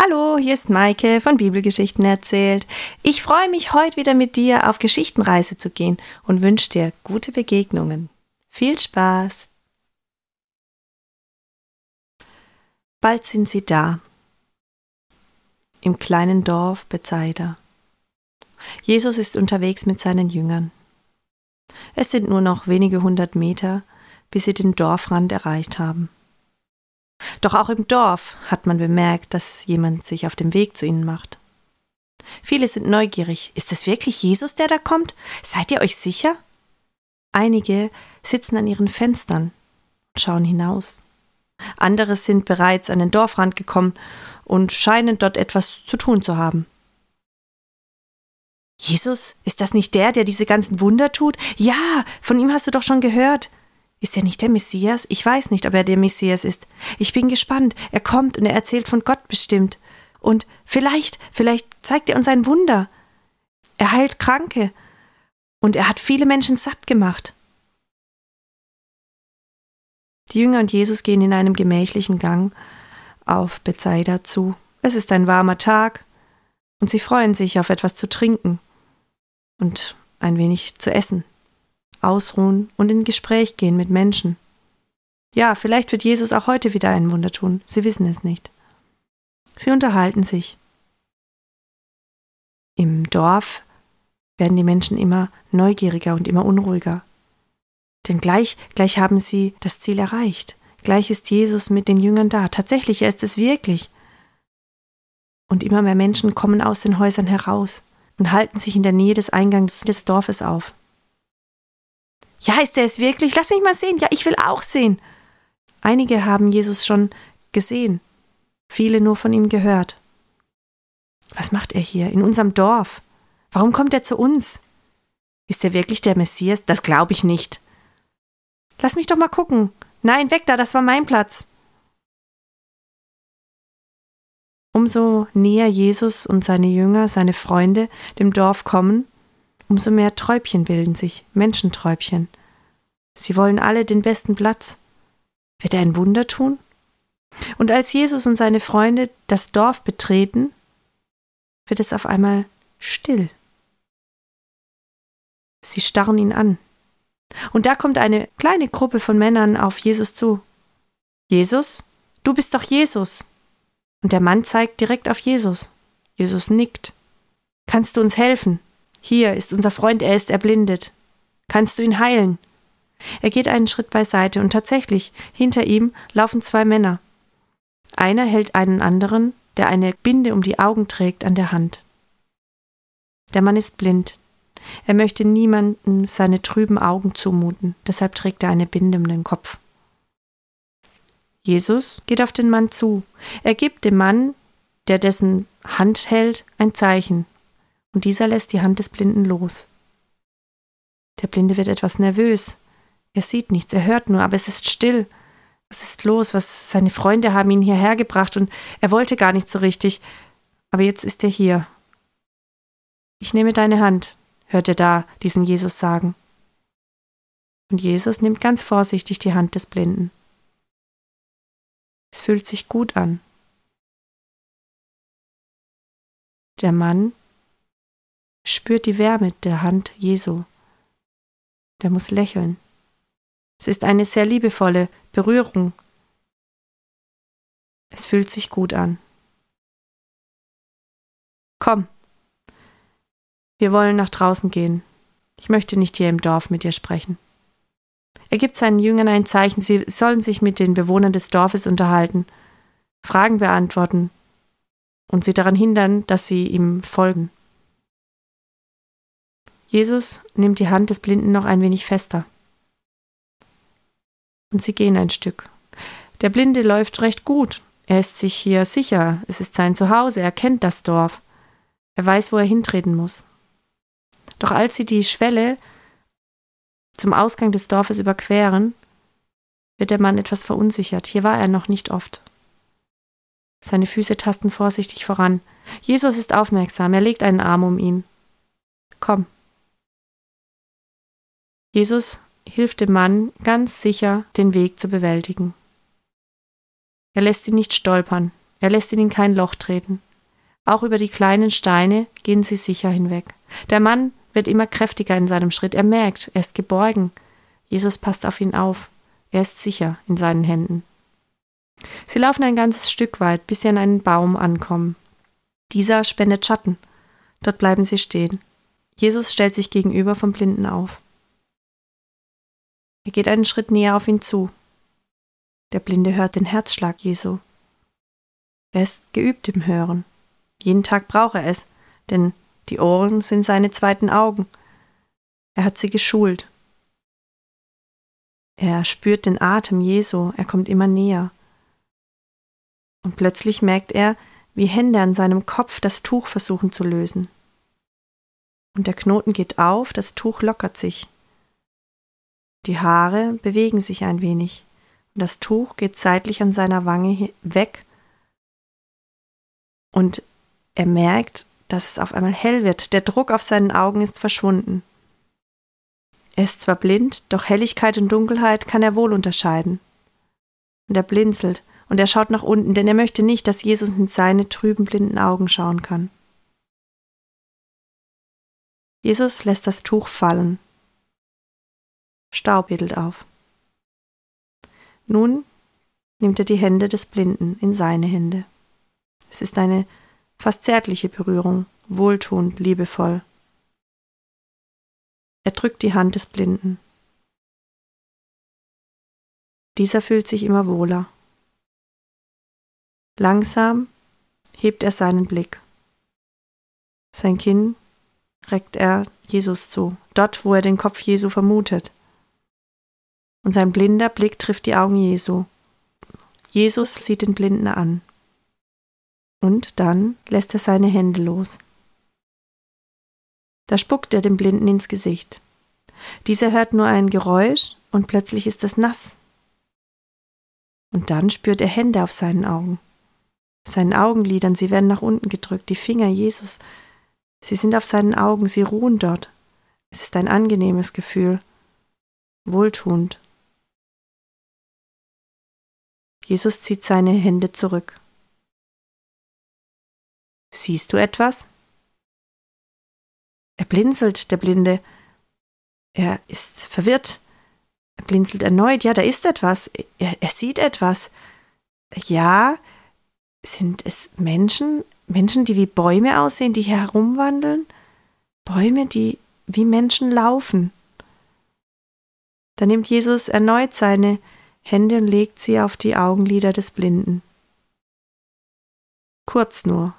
Hallo, hier ist Maike von Bibelgeschichten erzählt. Ich freue mich, heute wieder mit dir auf Geschichtenreise zu gehen und wünsche dir gute Begegnungen. Viel Spaß! Bald sind sie da. Im kleinen Dorf Bethsaida. Jesus ist unterwegs mit seinen Jüngern. Es sind nur noch wenige hundert Meter, bis sie den Dorfrand erreicht haben. Doch auch im Dorf hat man bemerkt, dass jemand sich auf dem Weg zu ihnen macht. Viele sind neugierig. Ist es wirklich Jesus, der da kommt? Seid ihr euch sicher? Einige sitzen an ihren Fenstern und schauen hinaus. Andere sind bereits an den Dorfrand gekommen und scheinen dort etwas zu tun zu haben. Jesus, ist das nicht der, der diese ganzen Wunder tut? Ja, von ihm hast du doch schon gehört. Ist er nicht der Messias? Ich weiß nicht, ob er der Messias ist. Ich bin gespannt. Er kommt und er erzählt von Gott bestimmt. Und vielleicht, vielleicht zeigt er uns ein Wunder. Er heilt Kranke. Und er hat viele Menschen satt gemacht. Die Jünger und Jesus gehen in einem gemächlichen Gang auf Bethsaida zu. Es ist ein warmer Tag und sie freuen sich auf etwas zu trinken und ein wenig zu essen ausruhen und in Gespräch gehen mit Menschen. Ja, vielleicht wird Jesus auch heute wieder ein Wunder tun, Sie wissen es nicht. Sie unterhalten sich. Im Dorf werden die Menschen immer neugieriger und immer unruhiger. Denn gleich, gleich haben sie das Ziel erreicht. Gleich ist Jesus mit den Jüngern da. Tatsächlich, er ist es wirklich. Und immer mehr Menschen kommen aus den Häusern heraus und halten sich in der Nähe des Eingangs des Dorfes auf. Ja, ist er es wirklich? Lass mich mal sehen. Ja, ich will auch sehen. Einige haben Jesus schon gesehen, viele nur von ihm gehört. Was macht er hier in unserem Dorf? Warum kommt er zu uns? Ist er wirklich der Messias? Das glaube ich nicht. Lass mich doch mal gucken. Nein, weg da, das war mein Platz. Umso näher Jesus und seine Jünger, seine Freunde dem Dorf kommen, umso mehr Träubchen bilden sich, Menschenträubchen. Sie wollen alle den besten Platz. Wird er ein Wunder tun? Und als Jesus und seine Freunde das Dorf betreten, wird es auf einmal still. Sie starren ihn an. Und da kommt eine kleine Gruppe von Männern auf Jesus zu. Jesus, du bist doch Jesus. Und der Mann zeigt direkt auf Jesus. Jesus nickt. Kannst du uns helfen? Hier ist unser Freund, er ist erblindet. Kannst du ihn heilen? Er geht einen Schritt beiseite und tatsächlich, hinter ihm laufen zwei Männer. Einer hält einen anderen, der eine Binde um die Augen trägt, an der Hand. Der Mann ist blind. Er möchte niemanden seine trüben Augen zumuten, deshalb trägt er eine Binde um den Kopf. Jesus geht auf den Mann zu. Er gibt dem Mann, der dessen Hand hält, ein Zeichen und dieser lässt die Hand des Blinden los. Der Blinde wird etwas nervös. Er sieht nichts, er hört nur, aber es ist still. Was ist los? Was seine Freunde haben ihn hierher gebracht und er wollte gar nicht so richtig. Aber jetzt ist er hier. Ich nehme deine Hand, hört er da diesen Jesus sagen. Und Jesus nimmt ganz vorsichtig die Hand des Blinden. Es fühlt sich gut an. Der Mann spürt die Wärme der Hand Jesu. Der muss lächeln. Es ist eine sehr liebevolle Berührung. Es fühlt sich gut an. Komm, wir wollen nach draußen gehen. Ich möchte nicht hier im Dorf mit dir sprechen. Er gibt seinen Jüngern ein Zeichen, sie sollen sich mit den Bewohnern des Dorfes unterhalten, Fragen beantworten und sie daran hindern, dass sie ihm folgen. Jesus nimmt die Hand des Blinden noch ein wenig fester. Und sie gehen ein Stück. Der Blinde läuft recht gut. Er ist sich hier sicher. Es ist sein Zuhause. Er kennt das Dorf. Er weiß, wo er hintreten muss. Doch als sie die Schwelle zum Ausgang des Dorfes überqueren, wird der Mann etwas verunsichert. Hier war er noch nicht oft. Seine Füße tasten vorsichtig voran. Jesus ist aufmerksam. Er legt einen Arm um ihn. Komm, Jesus hilft dem Mann ganz sicher, den Weg zu bewältigen. Er lässt ihn nicht stolpern, Er lässt ihn in kein Loch treten. Auch über die kleinen Steine gehen sie sicher hinweg. Der Mann wird immer kräftiger in seinem Schritt. Er merkt, er ist geborgen. Jesus passt auf ihn auf. Er ist sicher in seinen Händen. Sie laufen ein ganzes Stück weit, bis sie an einen Baum ankommen. Dieser spendet Schatten. Dort bleiben sie stehen. Jesus stellt sich gegenüber vom Blinden auf. Er geht einen Schritt näher auf ihn zu. Der Blinde hört den Herzschlag Jesu. Er ist geübt im Hören. Jeden Tag braucht er es, denn die Ohren sind seine zweiten Augen. Er hat sie geschult. Er spürt den Atem Jesu, er kommt immer näher. Und plötzlich merkt er, wie Hände an seinem Kopf das Tuch versuchen zu lösen. Und der Knoten geht auf, das Tuch lockert sich. Die Haare bewegen sich ein wenig, und das Tuch geht seitlich an seiner Wange weg, und er merkt, dass es auf einmal hell wird, der Druck auf seinen Augen ist verschwunden. Er ist zwar blind, doch Helligkeit und Dunkelheit kann er wohl unterscheiden. Und er blinzelt, und er schaut nach unten, denn er möchte nicht, dass Jesus in seine trüben blinden Augen schauen kann. Jesus lässt das Tuch fallen. Staub wedelt auf. Nun nimmt er die Hände des Blinden in seine Hände. Es ist eine fast zärtliche Berührung, wohltuend, liebevoll. Er drückt die Hand des Blinden. Dieser fühlt sich immer wohler. Langsam hebt er seinen Blick. Sein Kinn reckt er Jesus zu, dort, wo er den Kopf Jesu vermutet. Und sein blinder Blick trifft die Augen Jesu. Jesus sieht den Blinden an. Und dann lässt er seine Hände los. Da spuckt er dem Blinden ins Gesicht. Dieser hört nur ein Geräusch und plötzlich ist es nass. Und dann spürt er Hände auf seinen Augen seinen Augenlidern, sie werden nach unten gedrückt, die Finger Jesus, sie sind auf seinen Augen, sie ruhen dort. Es ist ein angenehmes Gefühl, wohltuend. Jesus zieht seine Hände zurück. Siehst du etwas? Er blinzelt, der Blinde. Er ist verwirrt. Er blinzelt erneut. Ja, da ist etwas. Er, er sieht etwas. Ja, sind es Menschen, Menschen, die wie Bäume aussehen, die hier herumwandeln? Bäume, die wie Menschen laufen. Da nimmt Jesus erneut seine Hände und legt sie auf die Augenlider des Blinden. Kurz nur.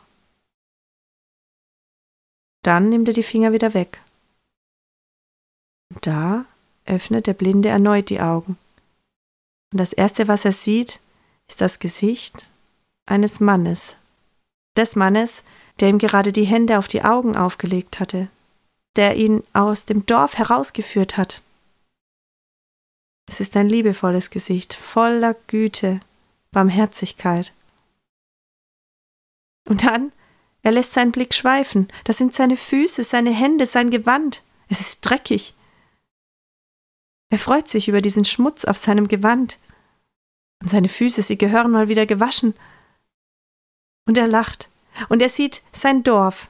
Dann nimmt er die Finger wieder weg. Und da öffnet der Blinde erneut die Augen. Und das Erste, was er sieht, ist das Gesicht eines Mannes, des Mannes, der ihm gerade die Hände auf die Augen aufgelegt hatte, der ihn aus dem Dorf herausgeführt hat. Es ist ein liebevolles Gesicht, voller Güte, Barmherzigkeit. Und dann, er lässt seinen Blick schweifen, das sind seine Füße, seine Hände, sein Gewand, es ist dreckig. Er freut sich über diesen Schmutz auf seinem Gewand. Und seine Füße, sie gehören mal wieder gewaschen und er lacht. Und er sieht sein Dorf,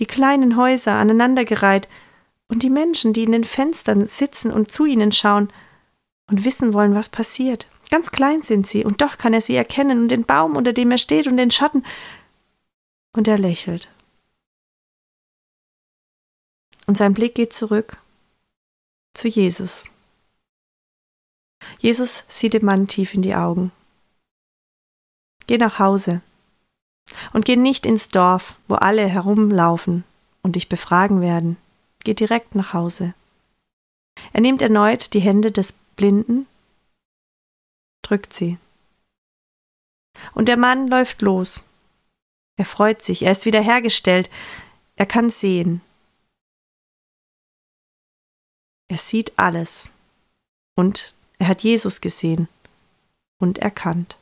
die kleinen Häuser aneinandergereiht und die Menschen, die in den Fenstern sitzen und zu ihnen schauen und wissen wollen, was passiert. Ganz klein sind sie, und doch kann er sie erkennen und den Baum, unter dem er steht, und den Schatten. Und er lächelt. Und sein Blick geht zurück zu Jesus. Jesus sieht dem Mann tief in die Augen. Geh nach Hause. Und geh nicht ins Dorf, wo alle herumlaufen und dich befragen werden. Geh direkt nach Hause. Er nimmt erneut die Hände des Blinden, drückt sie. Und der Mann läuft los. Er freut sich, er ist wiederhergestellt, er kann sehen. Er sieht alles. Und er hat Jesus gesehen und erkannt.